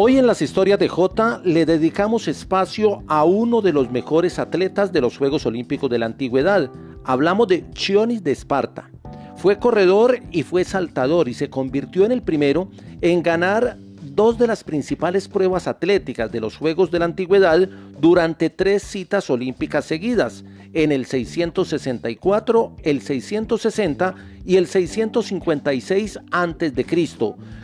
Hoy en las historias de J le dedicamos espacio a uno de los mejores atletas de los Juegos Olímpicos de la Antigüedad. Hablamos de Chionis de Esparta. Fue corredor y fue saltador y se convirtió en el primero en ganar dos de las principales pruebas atléticas de los Juegos de la Antigüedad durante tres citas olímpicas seguidas, en el 664, el 660 y el 656 a.C.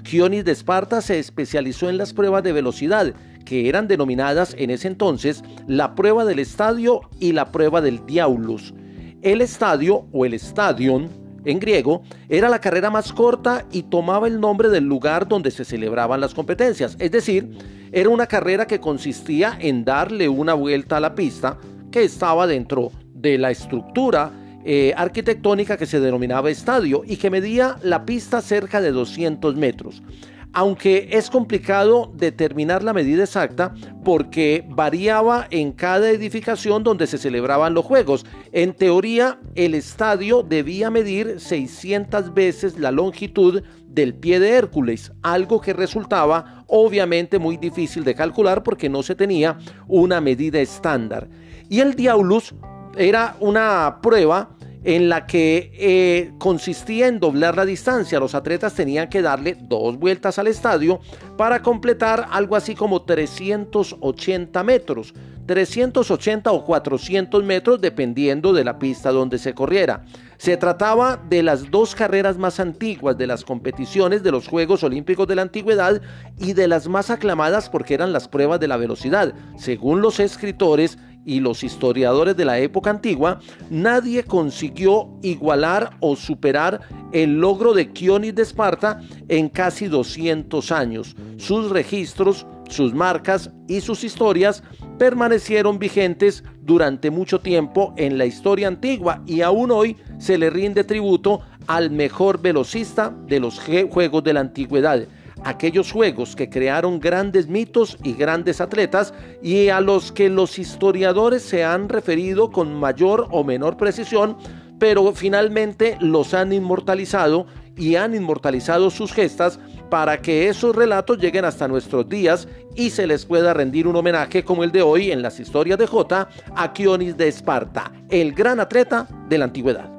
Gionis de Esparta se especializó en las pruebas de velocidad, que eran denominadas en ese entonces la prueba del estadio y la prueba del diaulus. El estadio o el stadion en griego era la carrera más corta y tomaba el nombre del lugar donde se celebraban las competencias, es decir, era una carrera que consistía en darle una vuelta a la pista que estaba dentro de la estructura eh, arquitectónica que se denominaba estadio y que medía la pista cerca de 200 metros. Aunque es complicado determinar la medida exacta porque variaba en cada edificación donde se celebraban los juegos. En teoría, el estadio debía medir 600 veces la longitud del pie de Hércules, algo que resultaba obviamente muy difícil de calcular porque no se tenía una medida estándar. Y el Diaulus era una prueba en la que eh, consistía en doblar la distancia. Los atletas tenían que darle dos vueltas al estadio para completar algo así como 380 metros. 380 o 400 metros dependiendo de la pista donde se corriera. Se trataba de las dos carreras más antiguas de las competiciones de los Juegos Olímpicos de la Antigüedad y de las más aclamadas porque eran las pruebas de la velocidad. Según los escritores, y los historiadores de la época antigua, nadie consiguió igualar o superar el logro de Kionis de Esparta en casi 200 años. Sus registros, sus marcas y sus historias permanecieron vigentes durante mucho tiempo en la historia antigua y aún hoy se le rinde tributo al mejor velocista de los Juegos de la Antigüedad aquellos juegos que crearon grandes mitos y grandes atletas y a los que los historiadores se han referido con mayor o menor precisión, pero finalmente los han inmortalizado y han inmortalizado sus gestas para que esos relatos lleguen hasta nuestros días y se les pueda rendir un homenaje como el de hoy en las historias de J a Kionis de Esparta, el gran atleta de la antigüedad.